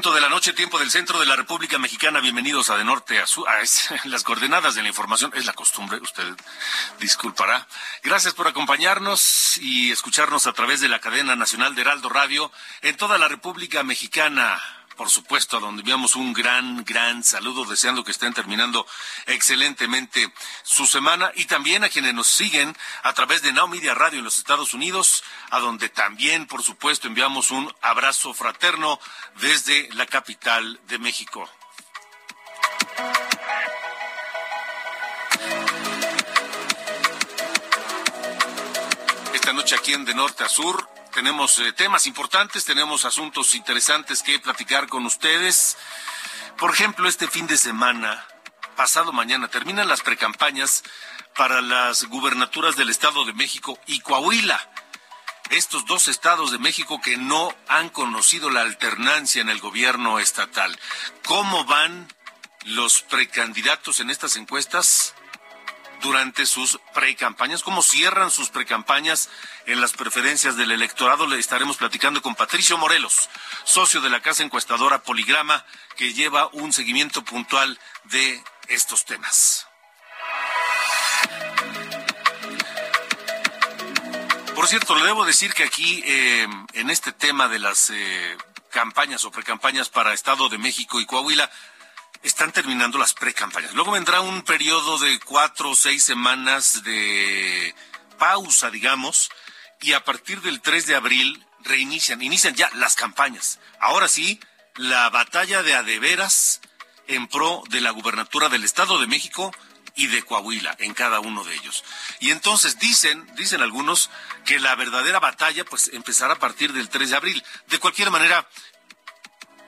Punto de la noche, tiempo del centro de la República Mexicana. Bienvenidos a de norte a sur. Es- las coordenadas de la información es la costumbre, usted disculpará. Gracias por acompañarnos y escucharnos a través de la cadena nacional de Heraldo Radio en toda la República Mexicana. Por supuesto, a donde enviamos un gran, gran saludo, deseando que estén terminando excelentemente su semana y también a quienes nos siguen a través de Now Media Radio en los Estados Unidos, a donde también, por supuesto, enviamos un abrazo fraterno desde la capital de México. Esta noche aquí en De Norte a Sur tenemos eh, temas importantes, tenemos asuntos interesantes que platicar con ustedes. Por ejemplo, este fin de semana, pasado mañana, terminan las precampañas para las gubernaturas del Estado de México y Coahuila. Estos dos estados de México que no han conocido la alternancia en el gobierno estatal. ¿Cómo van los precandidatos en estas encuestas? Durante sus precampañas, cómo cierran sus precampañas en las preferencias del electorado. Le estaremos platicando con Patricio Morelos, socio de la casa encuestadora Poligrama, que lleva un seguimiento puntual de estos temas. Por cierto, le debo decir que aquí, eh, en este tema de las eh, campañas o precampañas para Estado de México y Coahuila, están terminando las precampañas. Luego vendrá un periodo de cuatro o seis semanas de pausa, digamos, y a partir del 3 de abril reinician, inician ya las campañas. Ahora sí, la batalla de adeveras en pro de la gubernatura del Estado de México y de Coahuila en cada uno de ellos. Y entonces dicen, dicen algunos que la verdadera batalla pues empezará a partir del 3 de abril. De cualquier manera,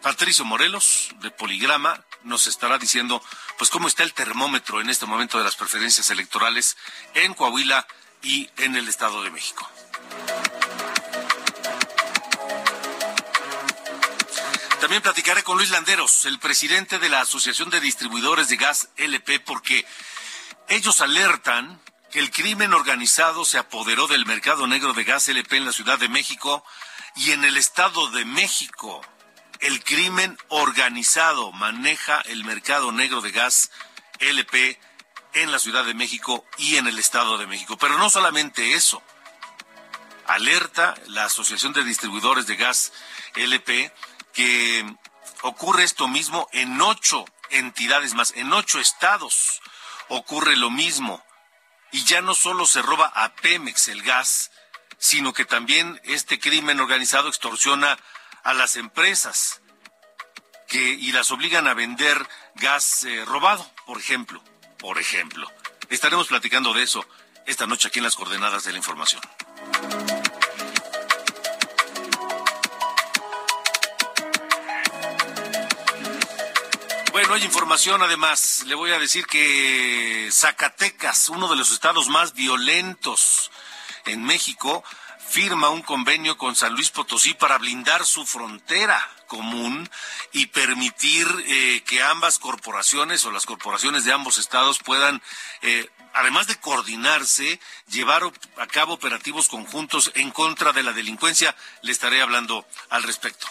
Patricio Morelos, de Poligrama, nos estará diciendo, pues, cómo está el termómetro en este momento de las preferencias electorales en Coahuila y en el Estado de México. También platicaré con Luis Landeros, el presidente de la Asociación de Distribuidores de Gas LP, porque ellos alertan que el crimen organizado se apoderó del mercado negro de gas LP en la Ciudad de México y en el Estado de México el crimen organizado maneja el mercado negro de gas LP en la Ciudad de México y en el Estado de México. Pero no solamente eso. Alerta la Asociación de Distribuidores de Gas LP que ocurre esto mismo en ocho entidades más, en ocho estados ocurre lo mismo. Y ya no solo se roba a Pemex el gas, sino que también este crimen organizado extorsiona a las empresas que y las obligan a vender gas eh, robado, por ejemplo, por ejemplo. Estaremos platicando de eso esta noche aquí en las coordenadas de la información. Bueno, hay información además. Le voy a decir que Zacatecas, uno de los estados más violentos en México, firma un convenio con San Luis Potosí para blindar su frontera común y permitir eh, que ambas corporaciones o las corporaciones de ambos estados puedan, eh, además de coordinarse, llevar a cabo operativos conjuntos en contra de la delincuencia. Le estaré hablando al respecto.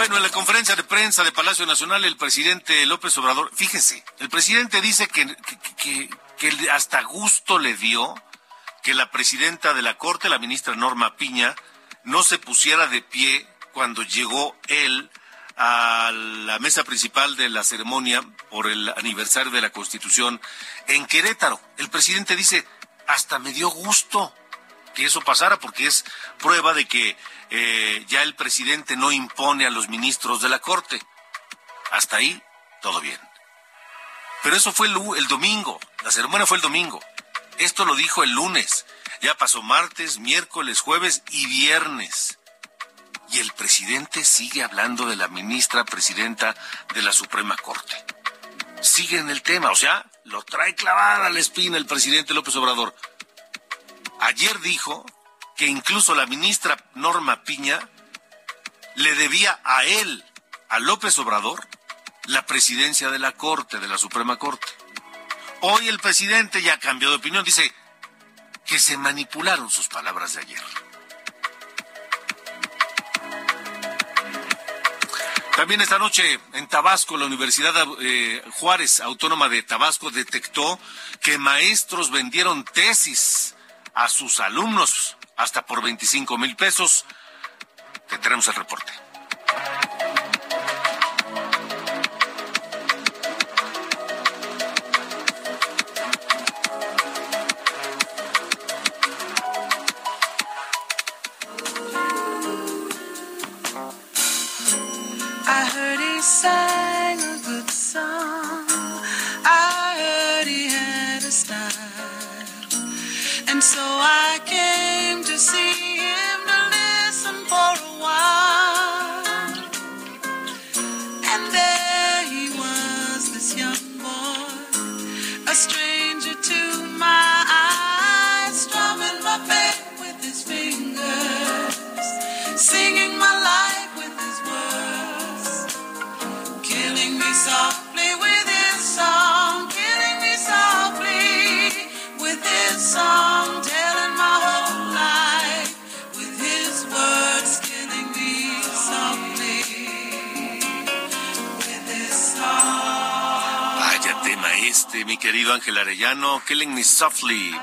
Bueno, en la conferencia de prensa de Palacio Nacional, el presidente López Obrador, fíjese, el presidente dice que, que, que, que hasta gusto le dio que la presidenta de la Corte, la ministra Norma Piña, no se pusiera de pie cuando llegó él a la mesa principal de la ceremonia por el aniversario de la Constitución en Querétaro. El presidente dice, hasta me dio gusto que eso pasara porque es prueba de que eh, ya el presidente no impone a los ministros de la Corte. Hasta ahí, todo bien. Pero eso fue el, el domingo, la ceremonia fue el domingo. Esto lo dijo el lunes. Ya pasó martes, miércoles, jueves y viernes. Y el presidente sigue hablando de la ministra presidenta de la Suprema Corte. Sigue en el tema, o sea, lo trae clavada la espina el presidente López Obrador. Ayer dijo que incluso la ministra Norma Piña le debía a él, a López Obrador, la presidencia de la Corte, de la Suprema Corte. Hoy el presidente ya cambió de opinión, dice que se manipularon sus palabras de ayer. También esta noche en Tabasco, la Universidad eh, Juárez Autónoma de Tabasco detectó que maestros vendieron tesis a sus alumnos hasta por 25 mil pesos. Tendremos el reporte.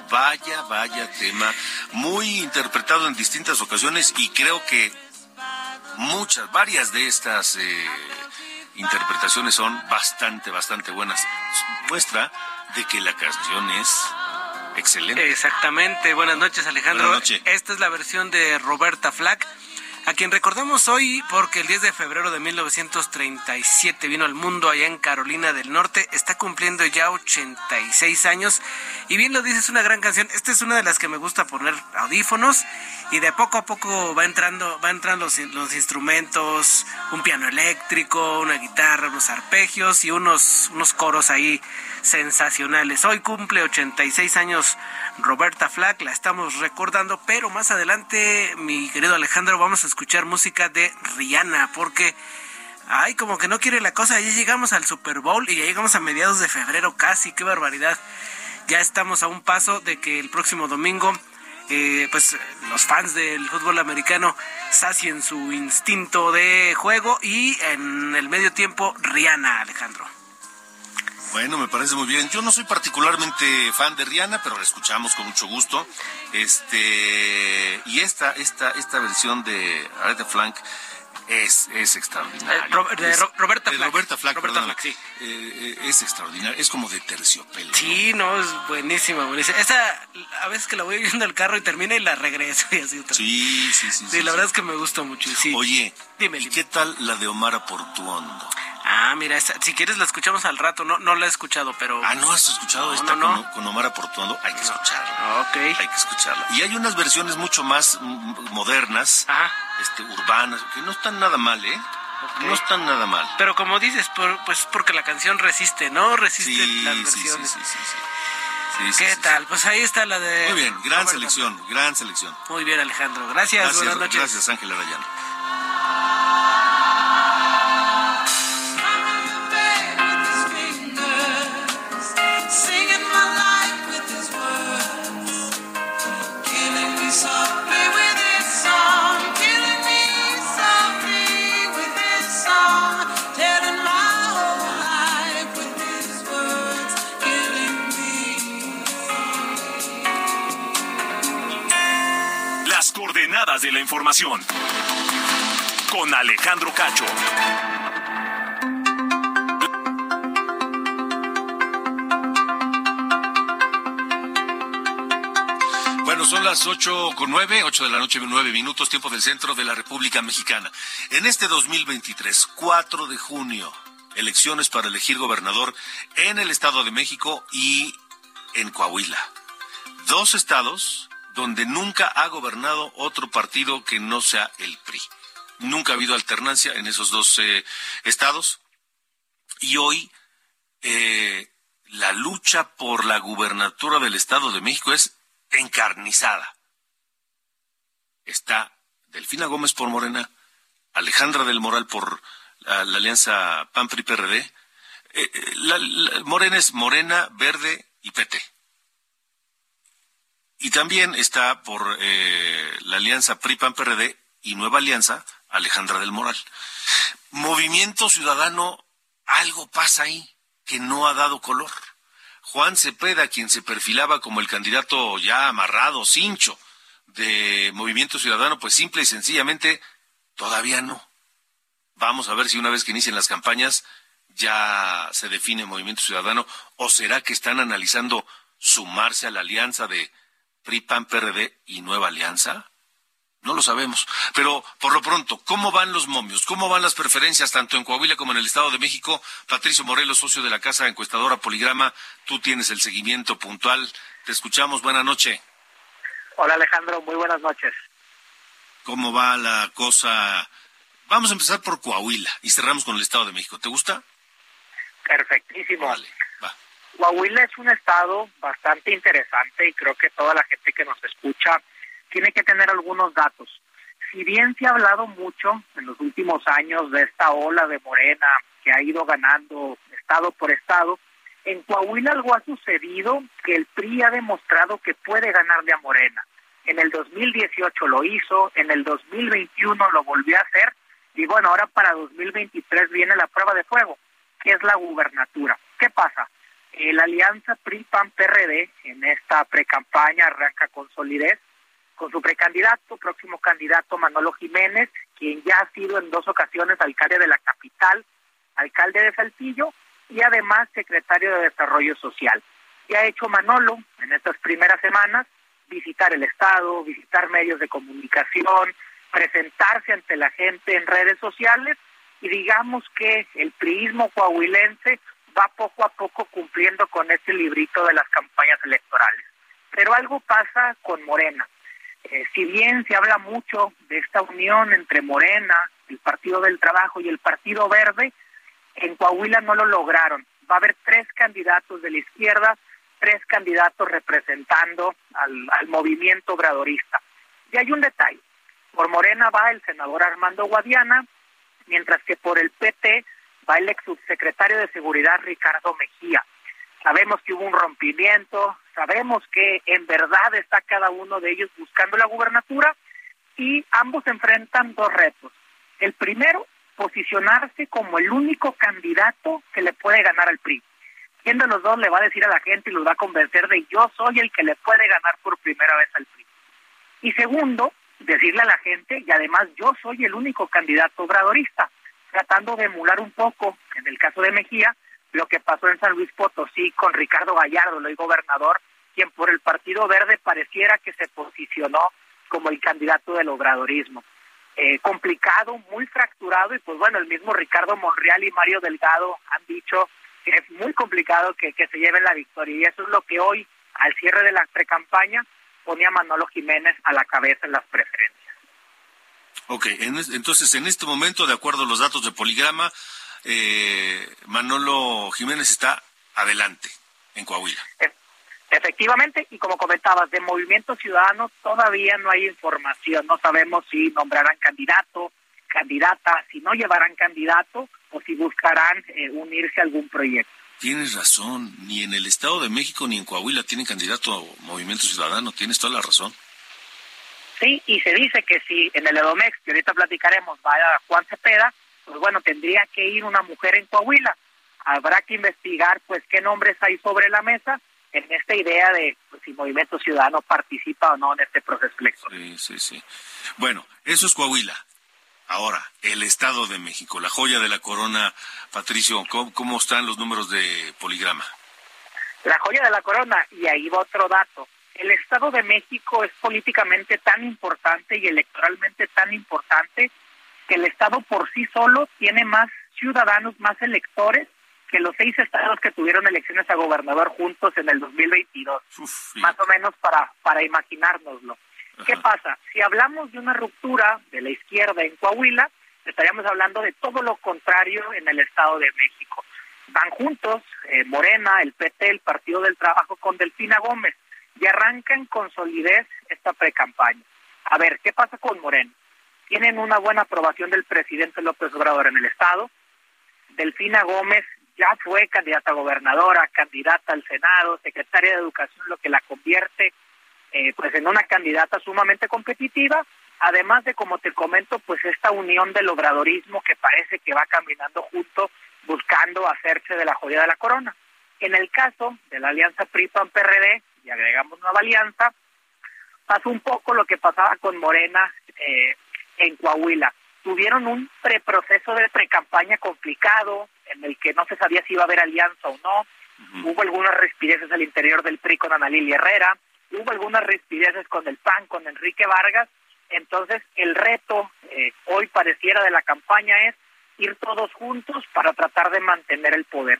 Vaya, vaya tema, muy interpretado en distintas ocasiones y creo que muchas, varias de estas eh, interpretaciones son bastante, bastante buenas. Muestra de que la canción es excelente. Exactamente. Buenas noches, Alejandro. Buenas noches. Esta es la versión de Roberta Flack a quien recordamos hoy porque el 10 de febrero de 1937 vino al mundo allá en Carolina del Norte, está cumpliendo ya 86 años. Y bien lo dices, es una gran canción, esta es una de las que me gusta poner audífonos y de poco a poco va entrando, va entrando los, instrumentos, un piano eléctrico, una guitarra, unos arpegios y unos, unos coros ahí sensacionales. Hoy cumple 86 años Roberta Flack, la estamos recordando, pero más adelante, mi querido Alejandro, vamos a escuchar música de Rihanna, porque, ay, como que no quiere la cosa, ya llegamos al Super Bowl y ya llegamos a mediados de febrero casi, qué barbaridad. Ya estamos a un paso de que el próximo domingo, eh, pues los fans del fútbol americano sacien su instinto de juego y en el medio tiempo Rihanna, Alejandro. Bueno, me parece muy bien. Yo no soy particularmente fan de Rihanna, pero la escuchamos con mucho gusto. Este y esta esta esta versión de Aretha Flank es, es extraordinaria. Eh, de Roberta Flack. Roberta Flack, Roberta Flack, sí. Eh, es extraordinaria. Es como de terciopelo. Sí, no, es buenísima, buenísima. Esta, a veces que la voy viendo el carro y termina y la regreso y así otra. Sí, sí, sí. Sí, la verdad es que me gusta mucho. Sí. Oye, Dime, ¿y dime. qué tal la de Omar Portuondo? Ah, mira, si quieres la escuchamos al rato. No, no la he escuchado, pero. Ah, ¿no has escuchado No, esta no, no. Con, con Omar Portuondo? Hay que escucharla. Ok. Hay que escucharla. Y hay unas versiones mucho más modernas, Ajá. este, urbanas, que no están nada mal, ¿eh? No están nada mal. Pero como dices, por- pues porque la canción resiste, ¿no? Resiste Sí, las sí, sí, sí, versiones. sí, sí. Sí, sí, ¿Qué tal? Pues ahí está la de. Muy bien, gran selección, gran selección. Muy bien, Alejandro. Gracias, Gracias, buenas noches. gracias Ángel Arayano. Con Alejandro Cacho. Bueno, son las ocho con nueve, ocho de la noche, nueve minutos, tiempo del centro de la República Mexicana. En este 2023, 4 de junio, elecciones para elegir gobernador en el Estado de México y en Coahuila. Dos estados donde nunca ha gobernado otro partido que no sea el PRI. Nunca ha habido alternancia en esos dos eh, estados. Y hoy eh, la lucha por la gubernatura del Estado de México es encarnizada. Está Delfina Gómez por Morena, Alejandra del Moral por la, alianza PAN-PRI-PRD. Eh, Morena es Morena, Verde y PT. Y también está por eh, la alianza PRI-PAN-PRD y Nueva Alianza, Alejandra del Moral. Movimiento Ciudadano, algo pasa ahí que no ha dado color. Juan Cepeda, quien se perfilaba como el candidato ya amarrado, cincho, de Movimiento Ciudadano, pues simple y sencillamente todavía no. Vamos a ver si una vez que inicien las campañas ya se define Movimiento Ciudadano o será que están analizando sumarse a la alianza de PRI, PAN, PRD y Nueva Alianza. No lo sabemos. Pero por lo pronto, ¿cómo van los momios? ¿Cómo van las preferencias tanto en Coahuila como en el Estado de México? Patricio Morelos, socio de la Casa Encuestadora Poligrama, tú tienes el seguimiento puntual. Te escuchamos. Buena noche. Hola Alejandro, muy buenas noches. ¿Cómo va la cosa? Vamos a empezar por Coahuila y cerramos con el Estado de México. ¿Te gusta? Perfectísimo. Vale, va. Coahuila es un estado bastante interesante y creo que toda la gente que nos escucha tiene que tener algunos datos. Si bien se ha hablado mucho en los últimos años de esta ola de Morena que ha ido ganando estado por estado, en Coahuila algo ha sucedido que el PRI ha demostrado que puede ganarle a Morena. En el 2018 lo hizo, en el 2021 lo volvió a hacer y bueno, ahora para 2023 viene la prueba de fuego, que es la gubernatura. ¿Qué pasa? Eh, la alianza PRI-PAN-PRD en esta precampaña arranca con solidez con su precandidato, próximo candidato Manolo Jiménez, quien ya ha sido en dos ocasiones alcalde de la capital, alcalde de Saltillo y además secretario de Desarrollo Social. Y ha hecho Manolo en estas primeras semanas visitar el Estado, visitar medios de comunicación, presentarse ante la gente en redes sociales y digamos que el priismo coahuilense va poco a poco cumpliendo con este librito de las campañas electorales. Pero algo pasa con Morena. Eh, si bien se habla mucho de esta unión entre Morena, el Partido del Trabajo y el Partido Verde, en Coahuila no lo lograron. Va a haber tres candidatos de la izquierda, tres candidatos representando al, al movimiento obradorista. Y hay un detalle. Por Morena va el senador Armando Guadiana, mientras que por el PT va el ex subsecretario de Seguridad Ricardo Mejía. Sabemos que hubo un rompimiento, sabemos que en verdad está cada uno de ellos buscando la gubernatura y ambos enfrentan dos retos. El primero, posicionarse como el único candidato que le puede ganar al PRI. ¿Quién de los dos le va a decir a la gente y los va a convencer de yo soy el que le puede ganar por primera vez al PRI? Y segundo, decirle a la gente, y además yo soy el único candidato obradorista, tratando de emular un poco, en el caso de Mejía, lo que pasó en San Luis Potosí con Ricardo Gallardo, el gobernador, quien por el Partido Verde pareciera que se posicionó como el candidato del obradorismo. Eh, complicado, muy fracturado, y pues bueno, el mismo Ricardo Monreal y Mario Delgado han dicho que es muy complicado que, que se lleven la victoria, y eso es lo que hoy, al cierre de la precampaña, ponía Manolo Jiménez a la cabeza en las preferencias. Ok, en es- entonces en este momento, de acuerdo a los datos de Poligrama, eh, Manolo Jiménez está adelante en Coahuila. E- Efectivamente, y como comentabas, de Movimiento Ciudadano todavía no hay información, no sabemos si nombrarán candidato, candidata, si no llevarán candidato o si buscarán eh, unirse a algún proyecto. Tienes razón, ni en el Estado de México ni en Coahuila tienen candidato a Movimiento Ciudadano, tienes toda la razón. Sí, y se dice que si en el Edomex, que ahorita platicaremos, va a Juan Cepeda, pues bueno, tendría que ir una mujer en Coahuila. Habrá que investigar, pues, qué nombres hay sobre la mesa, en esta idea de pues, si Movimiento Ciudadano participa o no en este proceso electoral. Sí, sí, sí. Bueno, eso es Coahuila. Ahora, el Estado de México, la joya de la corona, Patricio, ¿cómo, cómo están los números de poligrama? La joya de la corona, y ahí va otro dato. El Estado de México es políticamente tan importante y electoralmente tan importante que el Estado por sí solo tiene más ciudadanos, más electores que los seis estados que tuvieron elecciones a gobernador juntos en el 2022, Uf, más o menos para, para imaginárnoslo. ¿Qué pasa? Si hablamos de una ruptura de la izquierda en Coahuila, estaríamos hablando de todo lo contrario en el Estado de México. Van juntos eh, Morena, el PT, el Partido del Trabajo con Delfina Gómez y arrancan con solidez esta precampaña. A ver, ¿qué pasa con Morena? Tienen una buena aprobación del presidente López Obrador en el Estado. Delfina Gómez ya fue candidata a gobernadora, candidata al Senado, secretaria de Educación, lo que la convierte eh, pues en una candidata sumamente competitiva, además de, como te comento, pues esta unión del obradorismo que parece que va caminando junto buscando hacerse de la joya de la corona. En el caso de la alianza PRI-PAN-PRD, y agregamos nueva alianza, pasó un poco lo que pasaba con Morena eh, en Coahuila. Tuvieron un preproceso de precampaña complicado, en el que no se sabía si iba a haber alianza o no. Hubo algunas respireces al interior del PRI con Ana Lilia Herrera, hubo algunas respireces con el PAN, con Enrique Vargas. Entonces, el reto eh, hoy pareciera de la campaña es ir todos juntos para tratar de mantener el poder.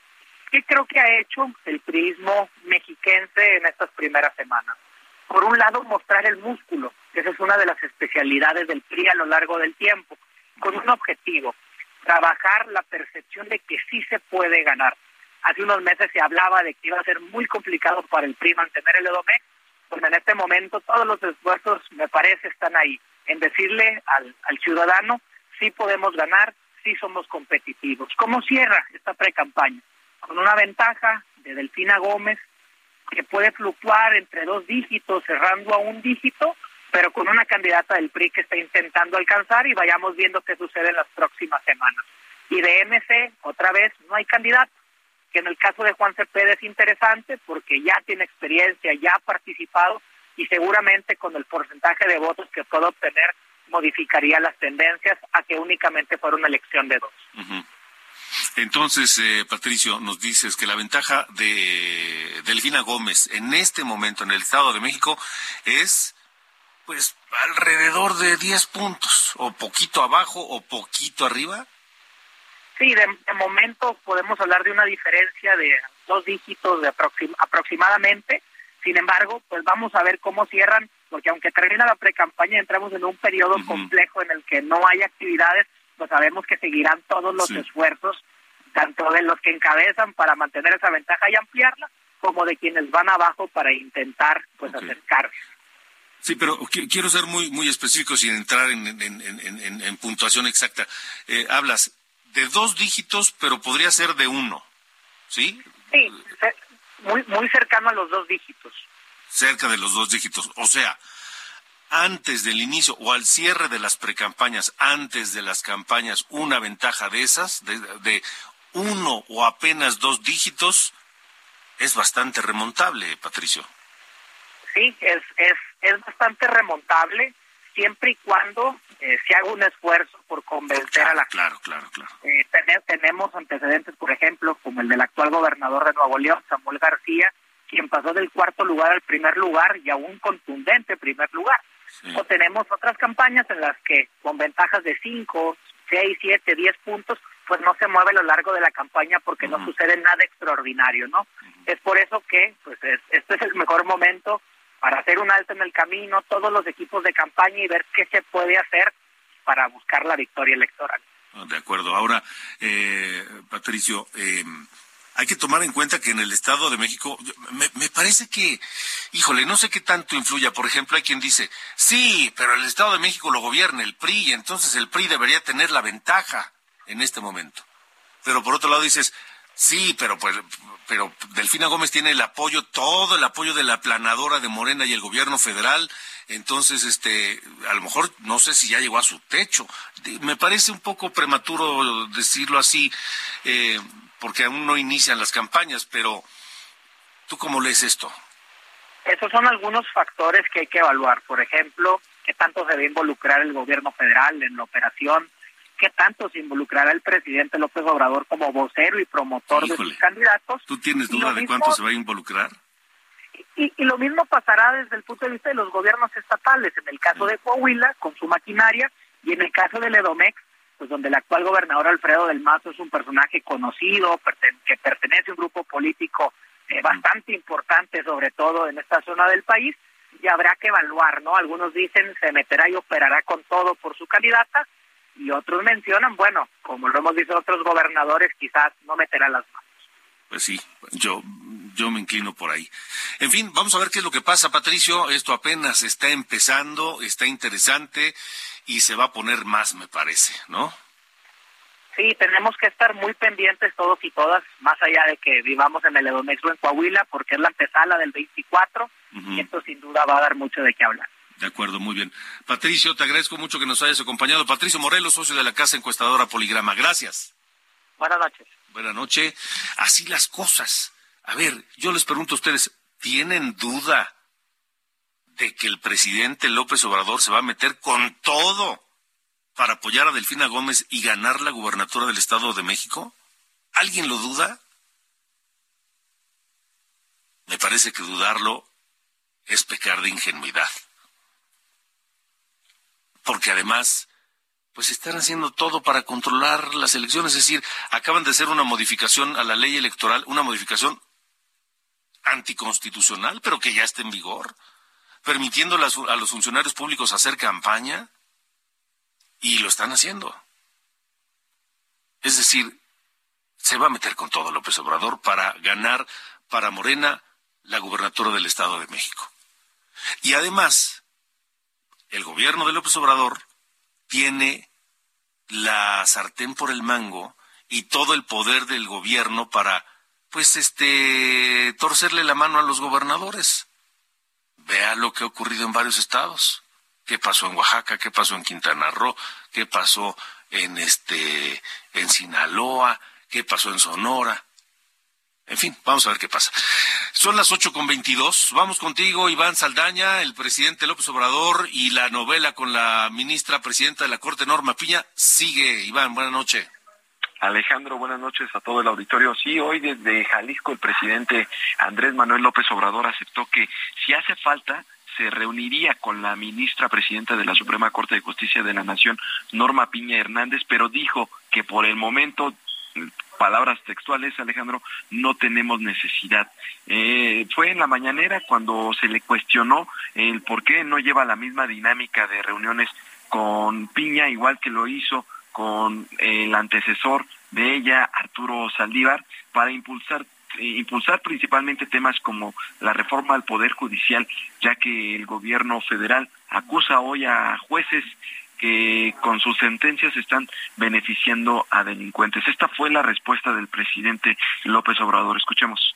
¿Qué creo que ha hecho el prismo mexiquense en estas primeras semanas? Por un lado, mostrar el músculo, que esa es una de las especialidades del PRI a lo largo del tiempo, con un objetivo, trabajar la percepción de que sí se puede ganar. Hace unos meses se hablaba de que iba a ser muy complicado para el PRI mantener el EDOMEX, pues en este momento todos los esfuerzos, me parece, están ahí, en decirle al, al ciudadano, sí podemos ganar, sí somos competitivos. ¿Cómo cierra esta pre-campaña? Con una ventaja de Delfina Gómez, que puede fluctuar entre dos dígitos, cerrando a un dígito, pero con una candidata del PRI que está intentando alcanzar y vayamos viendo qué sucede en las próximas semanas. Y de MC, otra vez, no hay candidato, que en el caso de Juan Cepeda es interesante porque ya tiene experiencia, ya ha participado y seguramente con el porcentaje de votos que puede obtener modificaría las tendencias a que únicamente fuera una elección de dos. Ujú. Entonces, eh, Patricio, nos dices que la ventaja de Delfina Gómez en este momento en el Estado de México es, pues, alrededor de 10 puntos, o poquito abajo o poquito arriba. Sí, de, de momento podemos hablar de una diferencia de dos dígitos de aproxim- aproximadamente. Sin embargo, pues vamos a ver cómo cierran, porque aunque termina la precampaña, entramos en un periodo complejo en el que no hay actividades, pues sabemos que seguirán todos los Sí. esfuerzos, tanto de los que encabezan para mantener esa ventaja y ampliarla, como de quienes van abajo para intentar pues Ok. acercarse. Sí, pero qui- quiero ser muy muy específico sin entrar en, en- en- en- puntuación exacta. Eh, hablas de dos dígitos, pero podría ser de uno, ¿sí? Sí, muy, muy cercano a los dos dígitos. cerca de los dos dígitos. O sea, antes del inicio o al cierre de las precampañas, antes de las campañas, una ventaja de esas, de, de uno o apenas dos dígitos, es bastante remontable, Patricio. Sí, es, es, es bastante remontable siempre y cuando eh, se haga un esfuerzo por convencer a la Claro, claro, claro. Eh, tene- tenemos antecedentes, por ejemplo, como el del actual gobernador de Nuevo León, Samuel García, quien pasó del cuarto lugar al primer lugar y a un contundente primer lugar. Sí. O tenemos otras campañas en las que con ventajas de 5, 6, 7, 10 puntos, pues no se mueve a lo largo de la campaña porque no sucede nada extraordinario, ¿no? Es por eso que pues es- este es el mejor momento para hacer un alto en el camino, todos los equipos de campaña y ver qué se puede hacer para buscar la victoria electoral. Ah, De acuerdo. Ahora, eh, Patricio, eh, hay que tomar en cuenta que en el Estado de México, me, me parece que, híjole, no sé qué tanto influya. Por ejemplo, hay quien dice, sí, pero el Estado de México lo gobierna el PRI, y entonces el PRI debería tener la ventaja en este momento. Pero por otro lado dices, sí, pero pues, pero Delfina Gómez tiene el apoyo, todo el apoyo de la planadora de Morena y el gobierno federal, entonces, este, a lo mejor no sé si ya llegó a su techo. Me parece un poco prematuro decirlo así, eh, porque aún no inician las campañas, pero ¿Tú cómo lees esto? Esos son algunos factores que hay que evaluar. Por ejemplo, qué tanto se debe involucrar el gobierno federal en la operación, qué tanto se involucrará el presidente López Obrador como vocero y promotor de sus candidatos. ¿Tú tienes duda de mismo- cuánto se va a involucrar? Y, y lo mismo pasará desde el punto de vista de los gobiernos estatales, en el caso de Coahuila, con su maquinaria, y en el caso del Edomex, pues donde el actual gobernador Alfredo del Mazo es un personaje conocido, perten- que pertenece a un grupo político eh, bastante importante, sobre todo en esta zona del país, y habrá que evaluar, ¿no? Algunos dicen se meterá y operará con todo por su candidata, y otros mencionan, bueno, como lo hemos visto otros gobernadores, quizás no meterá las manos. Pues sí, yo, yo me inclino por ahí. En fin, vamos a ver qué es lo que pasa, Patricio. Esto apenas está empezando, está interesante y se va a poner más, me parece, ¿no? Sí, tenemos que estar muy pendientes todos y todas, más allá de que vivamos en el Edomex o en Coahuila, porque es la antesala del 24 Ujú. y esto sin duda va a dar mucho de qué hablar. De acuerdo, muy bien. Patricio, te agradezco mucho que nos hayas acompañado. Patricio Morelos, socio de la Casa Encuestadora Poligrama. Gracias. Buenas noches. Buenas noches. Así las cosas. A ver, yo les pregunto a ustedes, ¿tienen duda de que el presidente López Obrador se va a meter con todo para apoyar a Delfina Gómez y ganar la gubernatura del Estado de México? ¿Alguien lo duda? Me parece que dudarlo es pecar de ingenuidad. Porque además, pues están haciendo todo para controlar las elecciones. Es decir, acaban de hacer una modificación a la ley electoral, una modificación anticonstitucional, pero que ya está en vigor, permitiendo a los funcionarios públicos hacer campaña y lo están haciendo. Es decir, se va a meter con todo López Obrador para ganar para Morena la gubernatura del Estado de México. Y además, el gobierno de López Obrador tiene la sartén por el mango y todo el poder del gobierno para, pues, este, torcerle la mano a los gobernadores. Vea lo que ha ocurrido en varios estados. ¿Qué pasó en Oaxaca? ¿Qué pasó en Quintana Roo? ¿Qué pasó en este, en Sinaloa? ¿Qué pasó en Sonora? En fin, vamos a ver qué pasa. Son las ocho con veintidós. Vamos contigo, Iván Saldaña, el presidente López Obrador y la novela con la ministra presidenta de la Corte, Norma Piña. Sigue, Iván, buenas noches. Alejandro, buenas noches a todo el auditorio. Sí, hoy desde Jalisco el presidente Andrés Manuel López Obrador aceptó que si hace falta se reuniría con la ministra presidenta de la Suprema Corte de Justicia de la Nación, Norma Piña Hernández, pero dijo que por el momento, palabras textuales, Alejandro, no tenemos necesidad. Eh, fue en la mañanera cuando se le cuestionó el por qué no lleva la misma dinámica de reuniones con Piña, igual que lo hizo con el antecesor de ella, Arturo Saldívar, para impulsar eh, impulsar principalmente temas como la reforma al Poder Judicial, ya que el gobierno federal acusa hoy a jueces que con sus sentencias están beneficiando a delincuentes. Esta fue la respuesta del presidente López Obrador. Escuchemos.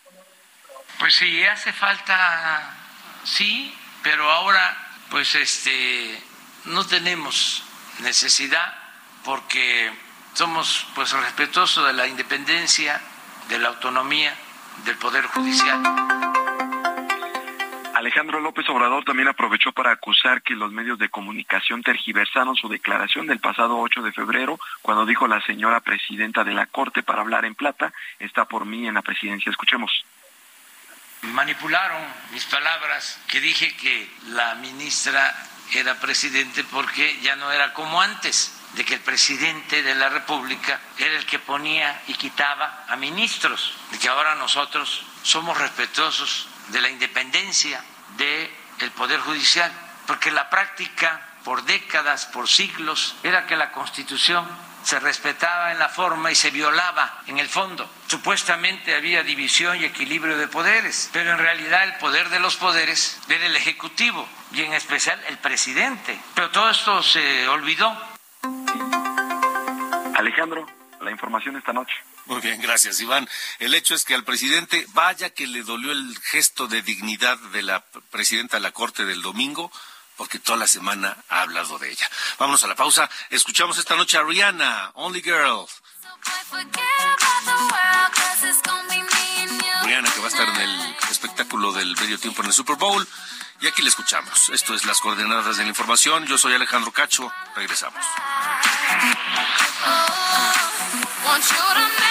Pues si hace falta, sí, pero ahora pues este no tenemos necesidad porque somos pues respetuosos de la independencia, de la autonomía del poder judicial. Alejandro López Obrador también aprovechó para acusar que los medios de comunicación tergiversaron su declaración del pasado 8 de febrero, cuando dijo la señora presidenta de la Corte para hablar en plata, está por mí en la presidencia. Escuchemos. Manipularon mis palabras que dije que la ministra era presidente porque ya no era como antes, de que el presidente de la República era el que ponía y quitaba a ministros, de que ahora nosotros somos respetuosos de la independencia del Poder Judicial, porque la práctica por décadas, por siglos, era que la Constitución se respetaba en la forma y se violaba en el fondo. Supuestamente había división y equilibrio de poderes, pero en realidad el poder de los poderes era el Ejecutivo y en especial el presidente. Pero todo esto se olvidó. Alejandro, la información esta noche. Muy bien, gracias, Iván. El hecho es que al presidente, vaya que le dolió el gesto de dignidad de la presidenta de la Corte del domingo, porque toda la semana ha hablado de ella. Vámonos a la pausa. Escuchamos esta noche a Rihanna, Only Girl. Rihanna, que va a estar en el espectáculo del medio tiempo en el Super Bowl. Y aquí le escuchamos. Esto es las coordenadas de la información. Yo soy Alejandro Cacho. Regresamos. Make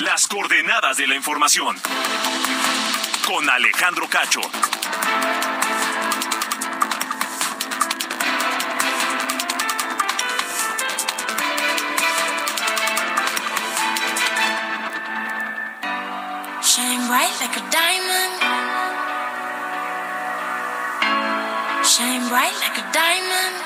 Las coordenadas de la información. Con Alejandro Cacho. Shine bright like a diamond. Shine bright like a diamond.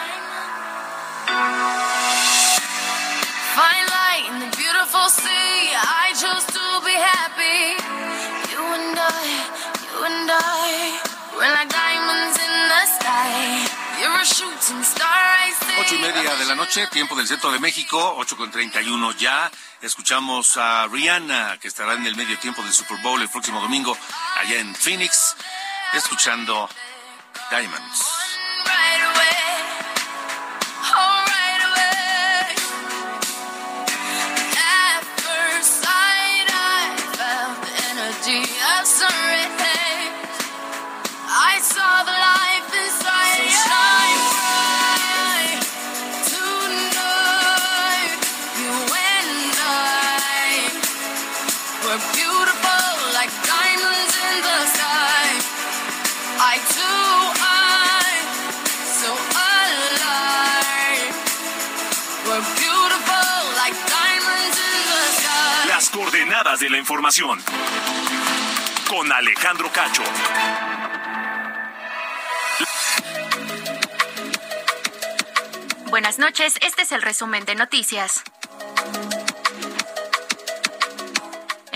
Ocho y media de la noche, tiempo del centro de México, 8 con 31 ya. Escuchamos a Rihanna, que estará en el medio tiempo del Super Bowl el próximo domingo allá en Phoenix, escuchando Diamonds. De la información. Con Alejandro Cacho. Buenas noches, este es el resumen de noticias.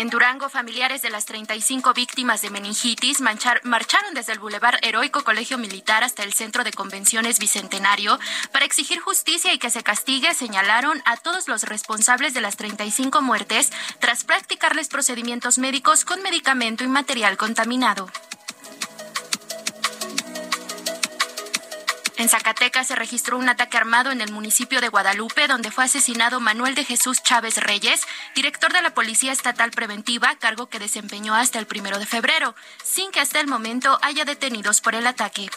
En Durango, familiares de las 35 víctimas de meningitis marcharon desde el Boulevard Heroico Colegio Militar hasta el Centro de Convenciones Bicentenario para exigir justicia y que se castigue, señalaron a todos los responsables de las 35 muertes tras practicarles procedimientos médicos con medicamento y material contaminado. En Zacatecas se registró un ataque armado en el municipio de Guadalupe, donde fue asesinado Manuel de Jesús Chávez Reyes, director de la Policía Estatal Preventiva, cargo que desempeñó hasta el primero de febrero, sin que hasta el momento haya detenidos por el ataque.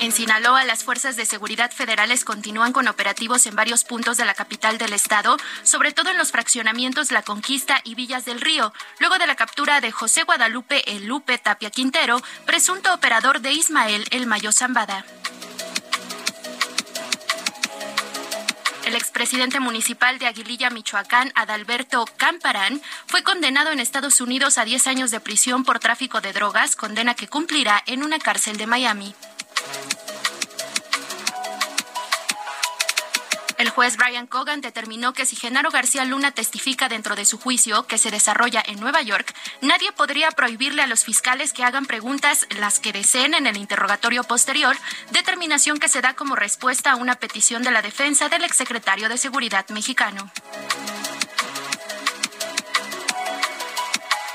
En Sinaloa, las fuerzas de seguridad federales continúan con operativos en varios puntos de la capital del estado, sobre todo en los fraccionamientos La Conquista y Villas del Río, luego de la captura de José Guadalupe El Lupe Tapia Quintero, presunto operador de Ismael El Mayo Zambada. El expresidente municipal de Aguililla, Michoacán, Adalberto Camparán, fue condenado en Estados Unidos a 10 años de prisión por tráfico de drogas, condena que cumplirá en una cárcel de Miami. El juez Brian Cogan determinó que si Genaro García Luna testifica dentro de su juicio, que se desarrolla en Nueva York, nadie podría prohibirle a los fiscales que hagan preguntas las que deseen en el interrogatorio posterior, determinación que se da como respuesta a una petición de la defensa del exsecretario de Seguridad mexicano.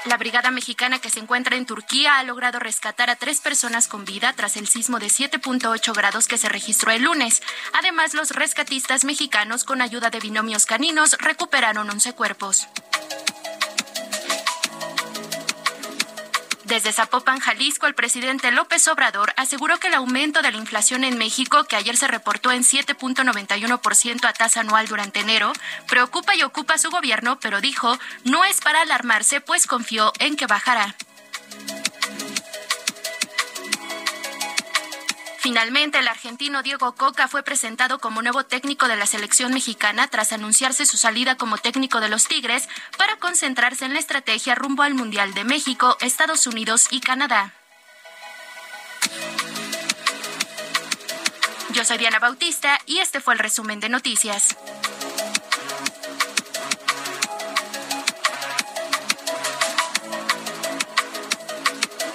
La brigada mexicana que se encuentra en Turquía ha logrado rescatar a tres personas con vida tras el sismo de 7.8 grados que se registró el lunes. Además, los rescatistas mexicanos, con ayuda de binomios caninos, recuperaron 11 cuerpos. Desde Zapopan, Jalisco, el presidente López Obrador aseguró que el aumento de la inflación en México, que ayer se reportó en 7.91% a tasa anual durante enero, preocupa y ocupa a su gobierno, pero dijo no es para alarmarse, pues confió en que bajará. Finalmente, el argentino Diego Coca fue presentado como nuevo técnico de la selección mexicana tras anunciarse su salida como técnico de los Tigres para concentrarse en la estrategia rumbo al Mundial de México, Estados Unidos y Canadá. Yo soy Diana Bautista y este fue el resumen de noticias.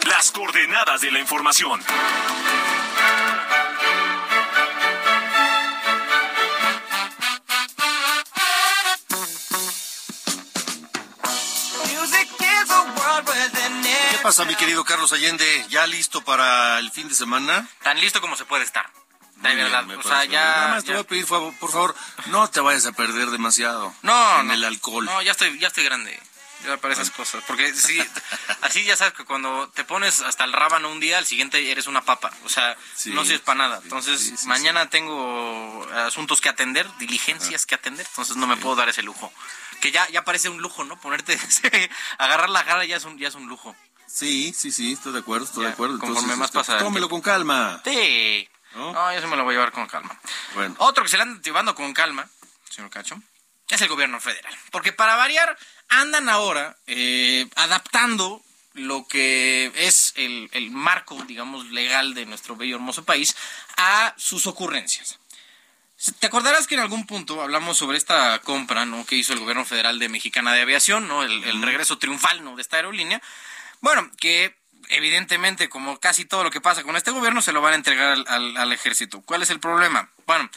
Las coordenadas de la información. Pasa, mi querido Carlos Allende? ¿Ya listo para el fin de semana? Tan listo como se puede estar. De bien, verdad. me o sea, bien. ya. Nada más te voy a pedir, favor, por favor, no te vayas a perder demasiado. No, En no. el alcohol. No, ya estoy, ya estoy grande. Ya para esas cosas. Porque sí, así ya sabes que cuando te pones hasta el rábano un día, al siguiente eres una papa. O sea, Sí, no sirves para nada. Entonces, sí, sí, mañana tengo asuntos que atender, diligencias que atender. Entonces, no me puedo dar ese lujo. Que ya, ya parece un lujo, ¿no? Ponerte, agarrar la jarra ya es un, ya es un lujo. Sí, sí, sí, estoy de acuerdo, estoy Ya, de acuerdo. conforme más este, pasa el Tómelo con calma. Sí. ¿No? No, yo se me lo voy a llevar con calma. Bueno. Otro que se le anda llevando con calma, señor Cacho, es el gobierno federal. Porque para variar, andan ahora eh, adaptando lo que es el, el marco, digamos, legal de nuestro bello hermoso país a sus ocurrencias. Te acordarás que en algún punto hablamos sobre esta compra ¿no? que hizo el gobierno federal de Mexicana de Aviación, ¿no? el, el regreso triunfal ¿no? de esta aerolínea. Bueno, que evidentemente, como casi todo lo que pasa con este gobierno, se lo van a entregar al, al- al ejército. ¿Cuál es el problema? Bueno,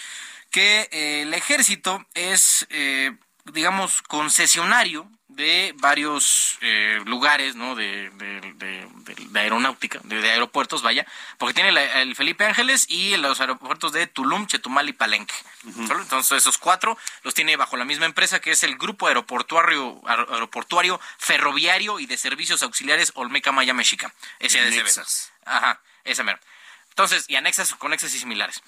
que eh, el ejército es, eh, digamos, concesionario de varios eh, lugares, ¿no? De, de- de- aeronáutica, de, aeropuertos, vaya, porque tiene la- el Felipe Ángeles y los aeropuertos de Tulum, Chetumal y Palenque. ¿Solo? Entonces, esos cuatro los tiene bajo la misma empresa que es el Grupo Aeroportuario, Aer- Aeroportuario Ferroviario y de Servicios Auxiliares Olmeca Maya Mexica, SADCB. Ajá, esa mera. Entonces, y anexas, conexas y similares.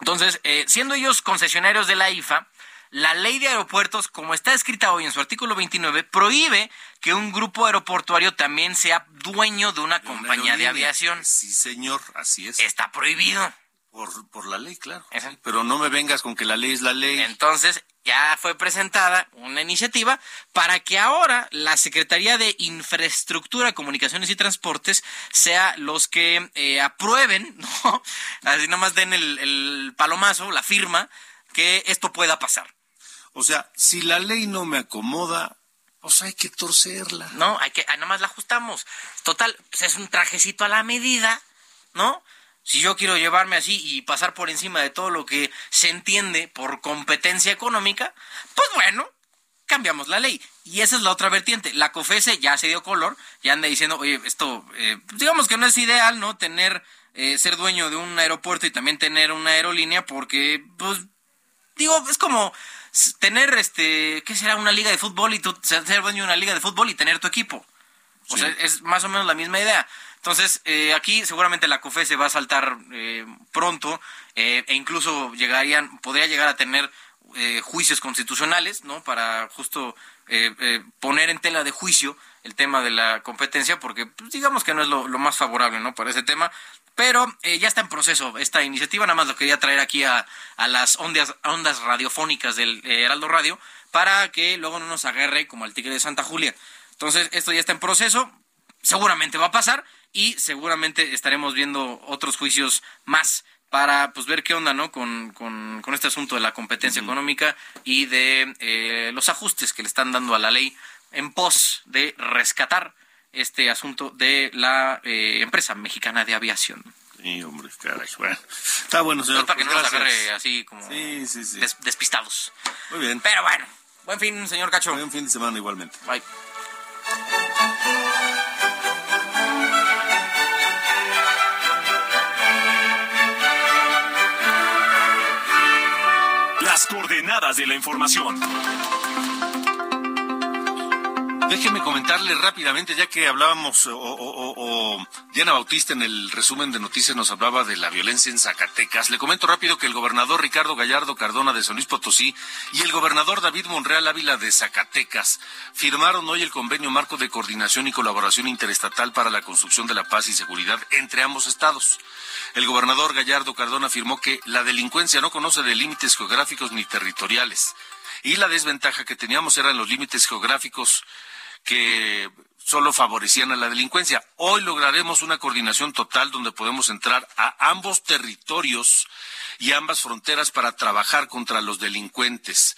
Entonces, eh, siendo ellos concesionarios de la IFA, la ley de aeropuertos, como está escrita hoy en su artículo 29, prohíbe que un grupo aeroportuario también sea dueño de una De una compañía de aviación. Sí, señor, así es. Está prohibido. Por, por la ley, claro. Sí, Pero no me vengas con que la ley es la ley. Entonces, ya fue presentada una iniciativa para que ahora la Secretaría de Infraestructura, Comunicaciones y Transportes sea los que eh, aprueben, ¿no? Así nomás den el, el palomazo, la firma, que esto pueda pasar. O sea, si la ley no me acomoda, pues hay que torcerla. No, hay que, ah, nada más la ajustamos. Total, pues es un trajecito a la medida, ¿no? Si yo quiero llevarme así y pasar por encima de todo lo que se entiende por competencia económica, pues bueno, cambiamos la ley. Y esa es la otra vertiente. La COFESE ya se dio color, ya anda diciendo, oye, esto, eh, digamos que no es ideal, ¿no? Tener, eh, ser dueño de un aeropuerto y también tener una aerolínea porque, pues, digo, es como tener, este, ¿qué será? Una liga de fútbol y tú ser dueño de una liga de fútbol y tener tu equipo. O sea, es más o menos la misma idea. Entonces, eh, aquí seguramente la COFE se va a saltar eh, pronto eh, e incluso llegarían, podría llegar a tener eh, juicios constitucionales, ¿no? Para justo eh, eh, poner en tela de juicio el tema de la competencia, porque pues, digamos que no es lo, lo más favorable, ¿no? Para ese tema. Pero eh, ya está en proceso esta iniciativa, nada más lo quería traer aquí a, a las ondas, ondas radiofónicas del eh, Heraldo Radio para que luego no nos agarre como al tigre de Santa Julia. Entonces, esto ya está en proceso, seguramente va a pasar y seguramente estaremos viendo otros juicios más para pues ver qué onda no con, con, con este asunto de la competencia económica y de eh, los ajustes que le están dando a la ley en pos de rescatar este asunto de la eh, empresa mexicana de aviación. Sí, hombre, caray. Bueno, está bueno, señor. Es para que pues no nos gracias. agarre así como Sí, sí, sí. des- despistados. Muy bien. Pero bueno, buen fin, señor Cacho. Buen fin de semana igualmente. Bye. Las coordenadas de la información. Déjeme comentarle rápidamente, ya que hablábamos, o, Diana Bautista en el resumen de noticias nos hablaba de la violencia en Zacatecas. Le comento rápido que el gobernador Ricardo Gallardo Cardona de San Luis Potosí y el gobernador David Monreal Ávila de Zacatecas firmaron hoy el convenio marco de coordinación y colaboración interestatal para la construcción de la paz y seguridad entre ambos estados. El gobernador Gallardo Cardona afirmó que la delincuencia no conoce de límites geográficos ni territoriales y la desventaja que teníamos eran los límites geográficos que solo favorecían a la delincuencia. Hoy lograremos una coordinación total donde podemos entrar a ambos territorios y ambas fronteras para trabajar contra los delincuentes.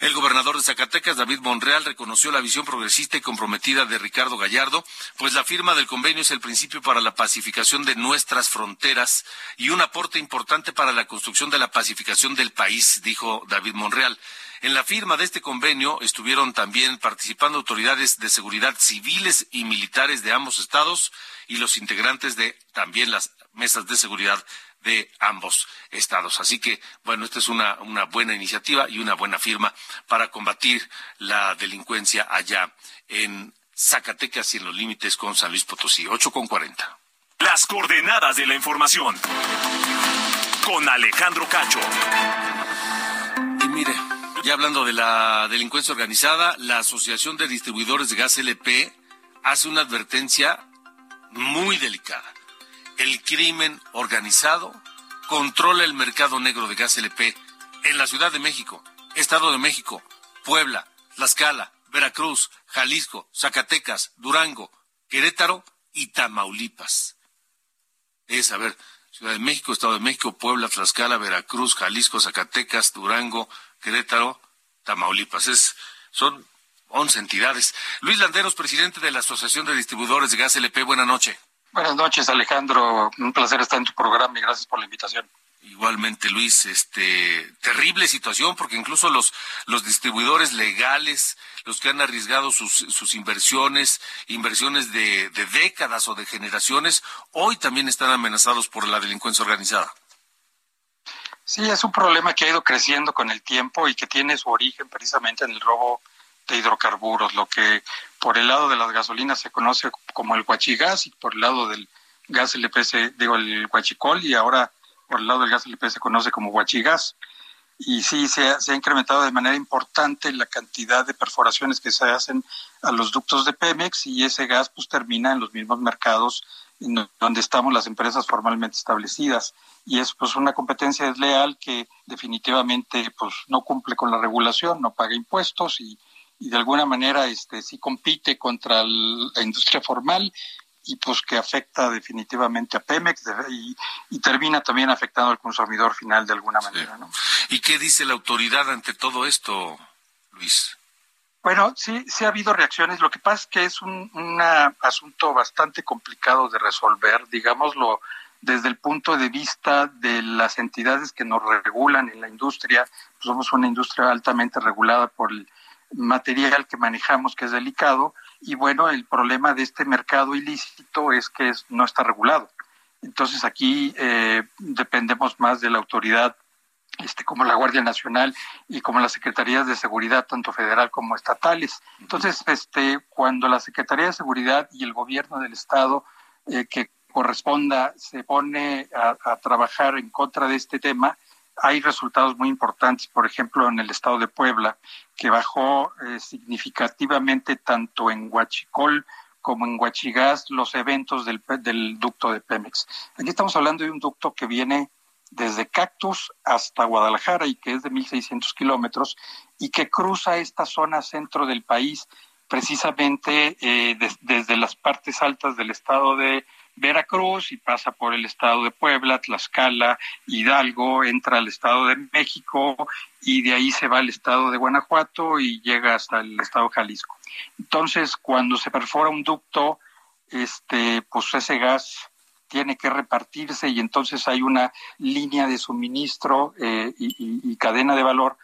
El gobernador de Zacatecas, David Monreal, reconoció la visión progresista y comprometida de Ricardo Gallardo, pues la firma del convenio es el principio para la pacificación de nuestras fronteras y un aporte importante para la construcción de la pacificación del país, dijo David Monreal. En la firma de este convenio estuvieron también participando autoridades de seguridad civiles y militares de ambos estados y los integrantes de también las mesas de seguridad de ambos estados. Así que, bueno, esta es una, una buena iniciativa y una buena firma para combatir la delincuencia allá en Zacatecas y en los límites con San Luis Potosí. 8 con 40. Las coordenadas de la información. Con Alejandro Cacho. Y mire, ya hablando de la delincuencia organizada, la Asociación de Distribuidores de Gas LP hace una advertencia muy delicada. El crimen organizado controla el mercado negro de gas LP en la Ciudad de México, Estado de México, Puebla, Tlaxcala, Veracruz, Jalisco, Zacatecas, Durango, Querétaro y Tamaulipas. Es, a ver, Ciudad de México, Estado de México, Puebla, Tlaxcala, Veracruz, Jalisco, Zacatecas, Durango, Querétaro, Tamaulipas. Es, son 11 entidades. Luis Landeros, presidente de la Asociación de Distribuidores de Gas LP, buena noche. Buenas noches, Alejandro. Un placer estar en tu programa y gracias por la invitación. Igualmente, Luis, este terrible situación porque incluso los los distribuidores legales, los que han arriesgado sus, sus inversiones, inversiones de, de décadas o de generaciones, hoy también están amenazados por la delincuencia organizada. Sí, es un problema que ha ido creciendo con el tiempo y que tiene su origen precisamente en el robo de hidrocarburos, lo que por el lado de las gasolinas se conoce como el huachigas y por el lado del gas LP se, digo, el huachicol y ahora por el lado del gas LP se conoce como huachigas. Y sí, se ha, se ha incrementado de manera importante la cantidad de perforaciones que se hacen a los ductos de Pemex y ese gas pues termina en los mismos mercados donde estamos las empresas formalmente establecidas y es pues una competencia desleal que definitivamente pues no cumple con la regulación, no paga impuestos y, y de alguna manera este sí compite contra el- la industria formal y pues que afecta definitivamente a Pemex y termina también afectando al consumidor final de alguna manera, ¿no? ¿Y qué dice la autoridad ante todo esto, Luis? Bueno, sí, sí ha habido reacciones. Lo que pasa es que es un una asunto bastante complicado de resolver, digámoslo, desde el punto de vista de las entidades que nos regulan en la industria. Pues somos una industria altamente regulada por el material que manejamos, que es delicado. Y bueno, el problema de este mercado ilícito es que es- no está regulado. Entonces aquí eh, dependemos más de la autoridad este, como la Guardia Nacional y como las Secretarías de Seguridad, tanto federal como estatales. Entonces, este, cuando la Secretaría de Seguridad y el gobierno del Estado eh, que corresponda se pone a, a trabajar en contra de este tema, hay resultados muy importantes, por ejemplo, en el estado de Puebla, que bajó eh, significativamente tanto en Huachicol como en Huachigás los eventos del, del ducto de Pemex. Aquí estamos hablando de un ducto que viene desde Cactus hasta Guadalajara y que es de 1.600 kilómetros y que cruza esta zona centro del país precisamente eh, des- desde las partes altas del estado de Veracruz y pasa por el estado de Puebla, Tlaxcala, Hidalgo, entra al estado de México y de ahí se va al estado de Guanajuato y llega hasta el estado de Jalisco. Entonces, cuando se perfora un ducto, este, pues ese gas tiene que repartirse y entonces hay una línea de suministro eh, y, y- y cadena de valor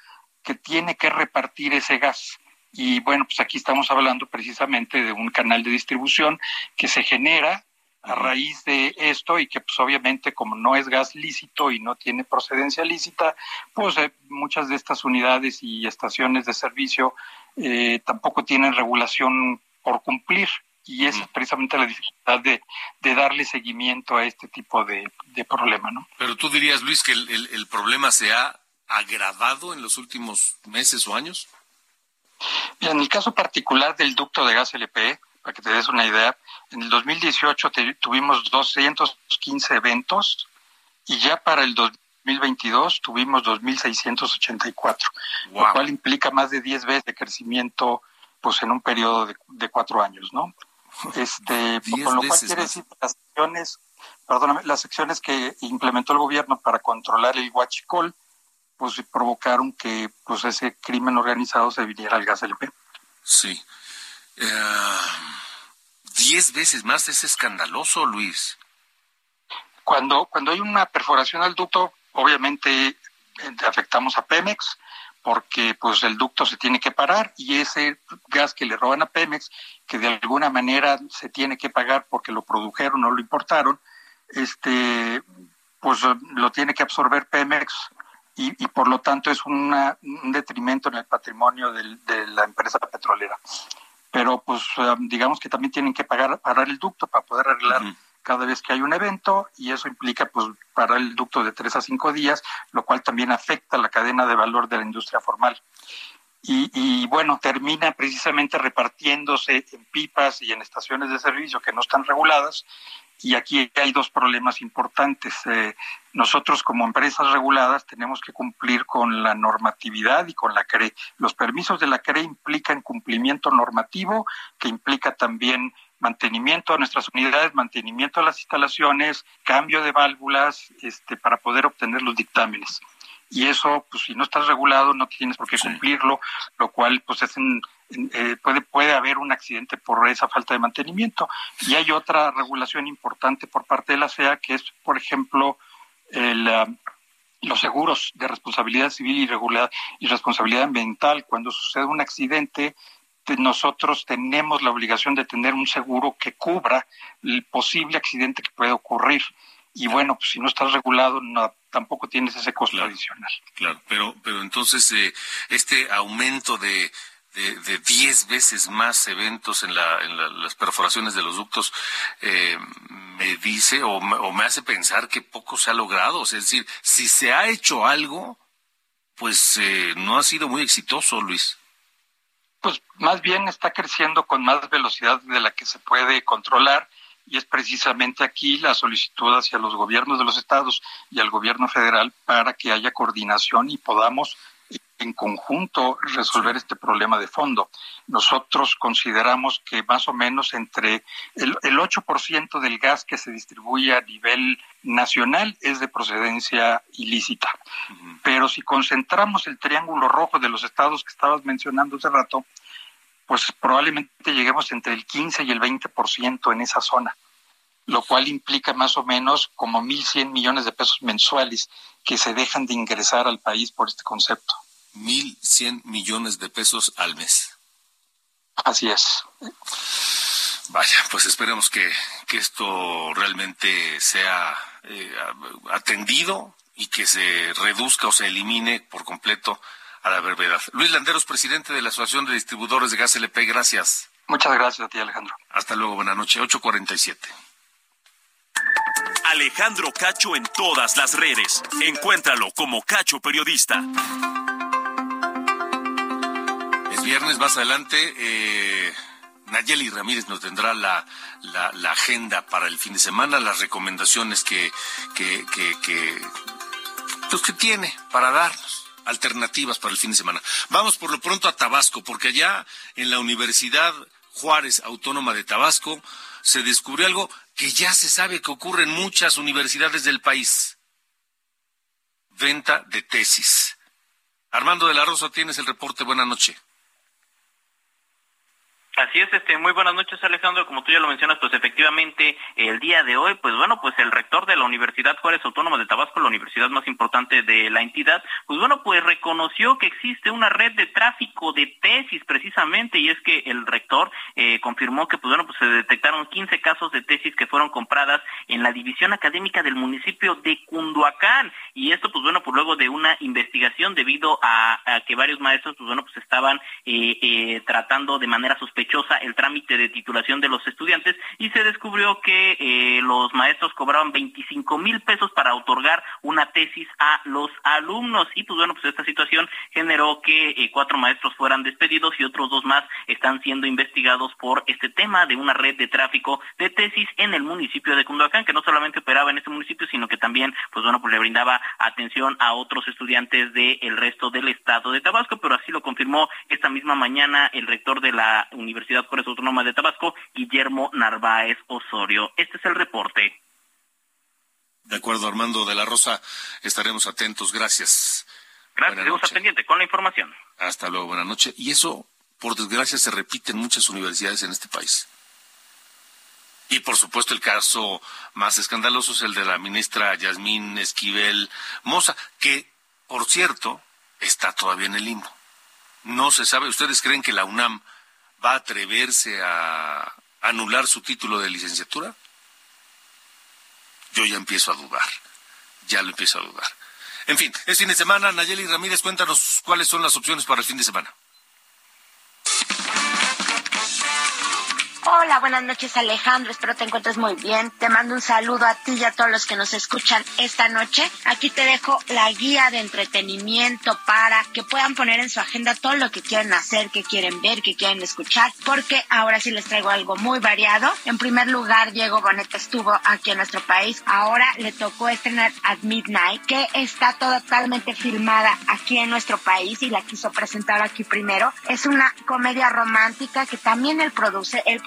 que tiene que repartir ese gas. Y bueno, pues aquí estamos hablando precisamente de un canal de distribución que se genera a raíz de esto y que pues obviamente como no es gas lícito y no tiene procedencia lícita, pues eh, muchas de estas unidades y estaciones de servicio eh, tampoco tienen regulación por cumplir y esa es precisamente la dificultad de, de darle seguimiento a este tipo de, de problema, ¿no? Pero tú dirías, Luis, que el, el- el problema se ha agravado en los últimos meses o años. Mira, en el caso particular del ducto de gas LP, para que te des una idea, en el 2018 te- tuvimos 215 eventos y ya para el 2022 tuvimos 2.684, lo cual implica más de 10 veces de crecimiento pues en un periodo de, de cuatro años, ¿no? Este, Diez con lo cual quiere decir que las acciones, perdóname, las acciones que implementó el gobierno para controlar el huachicol, pues provocaron que pues ese crimen organizado se viniera al gas LP. Sí. Eh, diez veces más es escandaloso, Luis. Cuando, cuando hay una perforación al ducto, obviamente eh, afectamos a Pemex porque pues el ducto se tiene que parar y ese gas que le roban a Pemex, que de alguna manera se tiene que pagar porque lo produjeron o lo importaron, este pues lo tiene que absorber Pemex y, y por lo tanto es una- un detrimento en el patrimonio de la empresa petrolera. Pero pues eh, digamos que también tienen que pagar parar el ducto para poder arreglar cada vez que hay un evento y eso implica pues parar el ducto de tres a cinco días, lo cual también afecta la cadena de valor de la industria formal. Y, bueno, termina precisamente repartiéndose en pipas y en estaciones de servicio que no están reguladas. Y aquí hay dos problemas importantes. Eh, nosotros como empresas reguladas tenemos que cumplir con la normatividad y con la CRE. Los permisos de la CRE implican cumplimiento normativo, que implica también mantenimiento a nuestras unidades, mantenimiento a las instalaciones, cambio de válvulas, este, para poder obtener los dictámenes. Y eso, pues si no estás regulado, no tienes por qué cumplirlo, lo cual, pues es en- en- eh, puede, puede haber un accidente por esa falta de mantenimiento. Y hay otra regulación importante por parte de la CEA, que es, por ejemplo, el, ah, los seguros de responsabilidad civil y, y responsabilidad ambiental. Cuando sucede un accidente, te- nosotros tenemos la obligación de tener un seguro que cubra el posible accidente que puede ocurrir. Y bueno, pues si no estás regulado, no, tampoco tienes ese costo adicional. Claro, pero, pero entonces eh, este aumento de, de, de 10 veces más eventos en, la, en la- las perforaciones de los ductos eh, me dice o me, o me hace pensar que poco se ha logrado. Es decir, si se ha hecho algo, pues eh, no ha sido muy exitoso, Luis. Pues más bien está creciendo con más velocidad de la que se puede controlar y es precisamente aquí la solicitud hacia los gobiernos de los estados y al gobierno federal para que haya coordinación y podamos en conjunto resolver este problema de fondo. Nosotros consideramos que más o menos entre el, el 8% del gas que se distribuye a nivel nacional es de procedencia ilícita. Pero si concentramos el triángulo rojo de los estados que estabas mencionando hace rato, pues probablemente lleguemos entre el 15 y el 20% en esa zona, lo cual implica más o menos como 1.100 millones de pesos mensuales que se dejan de ingresar al país por este concepto. 1.100 millones de pesos al mes. Así es. Vaya, pues esperemos que, que esto realmente sea eh, atendido y que se reduzca o se elimine por completo a la brevedad. Luis Landeros, presidente de la Asociación de Distribuidores de Gas LP, gracias. Muchas gracias a ti, Alejandro. Hasta luego, buenas noches, 8.47. Alejandro Cacho en todas las redes. Encuéntralo como Cacho Periodista. Es viernes, más adelante, eh, Nayeli Ramírez nos tendrá la, la, la agenda para el fin de semana, las recomendaciones que, que, que, que, pues que tiene para darnos alternativas para el fin de semana. Vamos por lo pronto a Tabasco, porque allá en la Universidad Juárez Autónoma de Tabasco se descubrió algo que ya se sabe que ocurre en muchas universidades del país. Venta de tesis. Armando de la Rosa, tienes el reporte. Buenas noches. Así es, este, muy buenas noches Alejandro, como tú ya lo mencionas, pues efectivamente el día de hoy, pues bueno, pues el rector de la Universidad Juárez Autónoma de Tabasco, la universidad más importante de la entidad, pues bueno, pues reconoció que existe una red de tráfico de tesis precisamente, y es que el rector eh, confirmó que pues bueno, pues se detectaron 15 casos de tesis que fueron compradas en la división académica del municipio de Cunduacán, y esto pues bueno, pues luego de una investigación debido a, que varios maestros pues bueno, pues estaban eh, eh, tratando de manera sospechosa el trámite de titulación de los estudiantes y se descubrió que eh, los maestros cobraban 25 mil pesos para otorgar una tesis a los alumnos. Y pues bueno, pues esta situación generó que eh, cuatro maestros fueran despedidos y otros dos más están siendo investigados por este tema de una red de tráfico de tesis en el municipio de Cunduacán, que no solamente operaba en este municipio, sino que también, pues bueno, pues le brindaba atención a otros estudiantes del resto del estado de Tabasco, pero así lo confirmó esta misma mañana el rector de la Universidad Juárez Autónoma de Tabasco, Guillermo Narváez Osorio. Este es el reporte. De acuerdo, Armando de la Rosa, estaremos atentos. Gracias. Gracias, al pendiente con la información. Hasta luego, buenas noches. Y eso, por desgracia, se repite en muchas universidades en este país. Y por supuesto el caso más escandaloso es el de la ministra Yasmín Esquivel Moza, que, por cierto, está todavía en el limbo. No se sabe, ¿ustedes creen que la UNAM va a atreverse a anular su título de licenciatura? Yo ya empiezo a dudar, ya lo empiezo a dudar. En fin, es fin de semana. Nayeli Ramírez, cuéntanos cuáles son las opciones para el fin de semana. Hola, buenas noches Alejandro, espero te encuentres muy bien. Te mando un saludo a ti y a todos los que nos escuchan esta noche. Aquí te dejo la guía de entretenimiento para que puedan poner en su agenda todo lo que quieren hacer, que quieren ver, que quieren escuchar, porque ahora sí les traigo algo muy variado. En primer lugar, Diego Boneta estuvo aquí en nuestro país. Ahora le tocó estrenar At Midnight, que está totalmente filmada aquí en nuestro país y la quiso presentar aquí primero. Es una comedia romántica que también él produce, él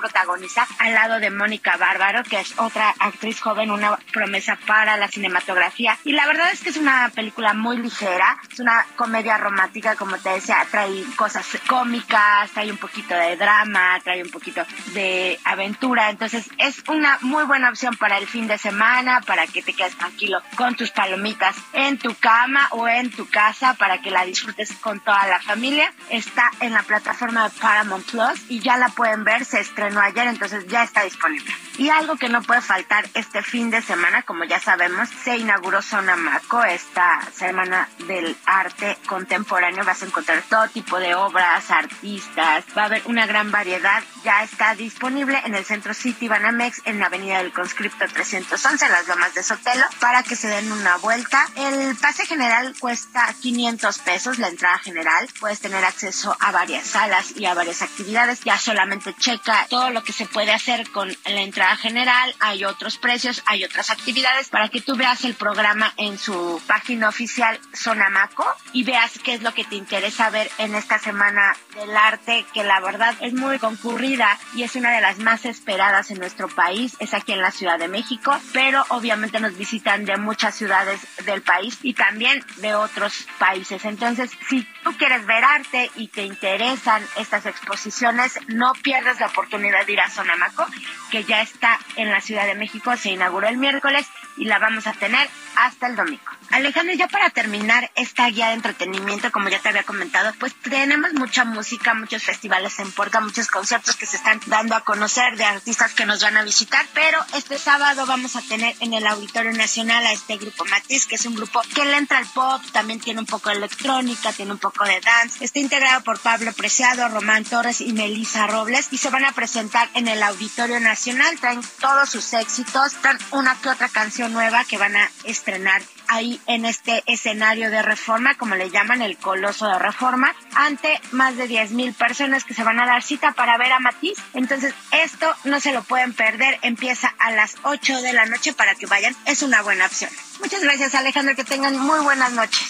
al lado de Mónica Bárbaro, que es otra actriz joven, una promesa para la cinematografía. Y la verdad es que es una película muy ligera, es una comedia romántica, como te decía, trae cosas cómicas, trae un poquito de drama, trae un poquito de aventura. Entonces es una muy buena opción para el fin de semana, para que te quedes tranquilo con tus palomitas en tu cama o en tu casa para que la disfrutes con toda la familia. Está en la plataforma de Paramount Plus y ya la pueden ver, se estrenó ayer, entonces ya está disponible. Y algo que no puede faltar este fin de semana, como ya sabemos, se inauguró Sonamaco, esta semana del arte contemporáneo. Vas a encontrar todo tipo de obras, artistas, va a haber una gran variedad. Ya está disponible en el centro City Banamex, en la avenida del Conscripto 311, en las lomas de Sotelo, para que se den una vuelta. El pase general cuesta 500 pesos, la entrada general. Puedes tener acceso a varias salas y a varias actividades. Ya solamente checa todo lo que se puede hacer con la entrada general. Hay otros precios, hay otras actividades para que tú veas el programa en su página oficial Sonamaco y veas qué es lo que te interesa ver en esta semana del arte, que la verdad es muy concurrida y es una de las más esperadas en nuestro país. Es aquí en la Ciudad de México, pero obviamente nos visitan de muchas ciudades del país y también de otros países. Entonces, si tú quieres ver arte y te interesan estas exposiciones, no pierdas la oportunidad de ir a Sonamaco, que ya está en la Ciudad de México, se inauguró el miércoles y la vamos a tener hasta el domingo. Alejandro, ya para terminar esta guía de entretenimiento, como ya te había comentado, pues tenemos mucha música, muchos festivales en puerta, muchos conciertos que se están dando a conocer de artistas que nos van a visitar, pero este sábado vamos a tener en el Auditorio Nacional a este grupo Matiz, que es un grupo que le entra al pop, también tiene un poco de electrónica, tiene un poco de dance, está integrado por Pablo Preciado, Román Torres y Melissa Robles y se van a presentar en el Auditorio Nacional, traen todos sus éxitos, traen una que otra canción nueva que van a estrenar ahí en este escenario de reforma, como le llaman el coloso de reforma, ante más de 10 mil personas que se van a dar cita para ver a Matiz. Entonces, esto no se lo pueden perder, empieza a las 8 de la noche para que vayan, es una buena opción. Muchas gracias Alejandro, que tengan muy buenas noches.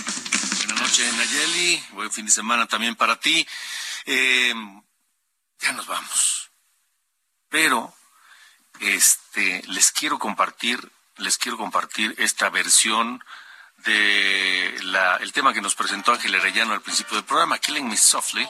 Buenas noches, Nayeli. Buen fin de semana también para ti. Eh, ya nos vamos. Pero, este, les quiero compartir, les quiero compartir esta versión de la, el tema que nos presentó Ángel Arellano al principio del programa, Killing Me Softly,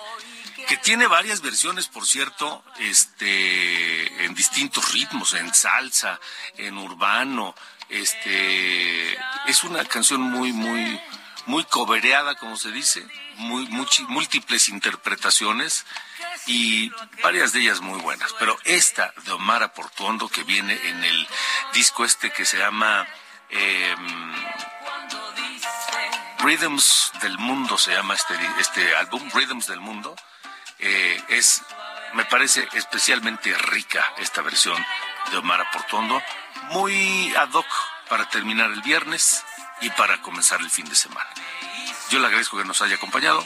que tiene varias versiones, por cierto, este, en distintos ritmos, en salsa, en urbano, este, es una canción muy, muy, muy cobereada, como se dice, muy, múltiples interpretaciones y varias de ellas muy buenas. Pero esta de Omar Portuondo que viene en el disco este que se llama em, Rhythms del Mundo se llama este, este álbum, Rhythms del Mundo. Eh, es, me parece especialmente rica esta versión de Omar Portondo, muy ad hoc para terminar el viernes y para comenzar el fin de semana. Yo le agradezco que nos haya acompañado.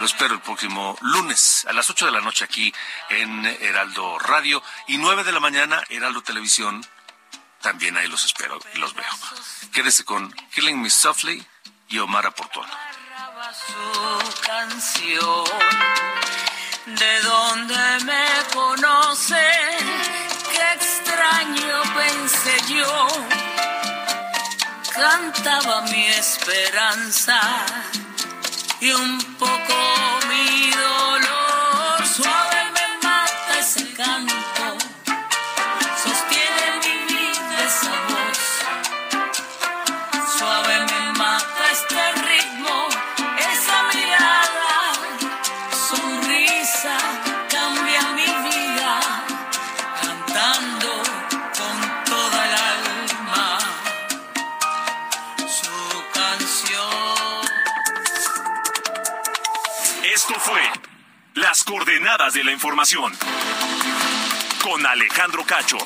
Lo espero el próximo lunes a las 8 de la noche aquí en Heraldo Radio y 9 de la mañana Heraldo Televisión. También ahí los espero y los veo. Quédese con Killing Me Softly y Omar yo. Cantaba mi esperanza y un poco De la información con Alejandro Cacho.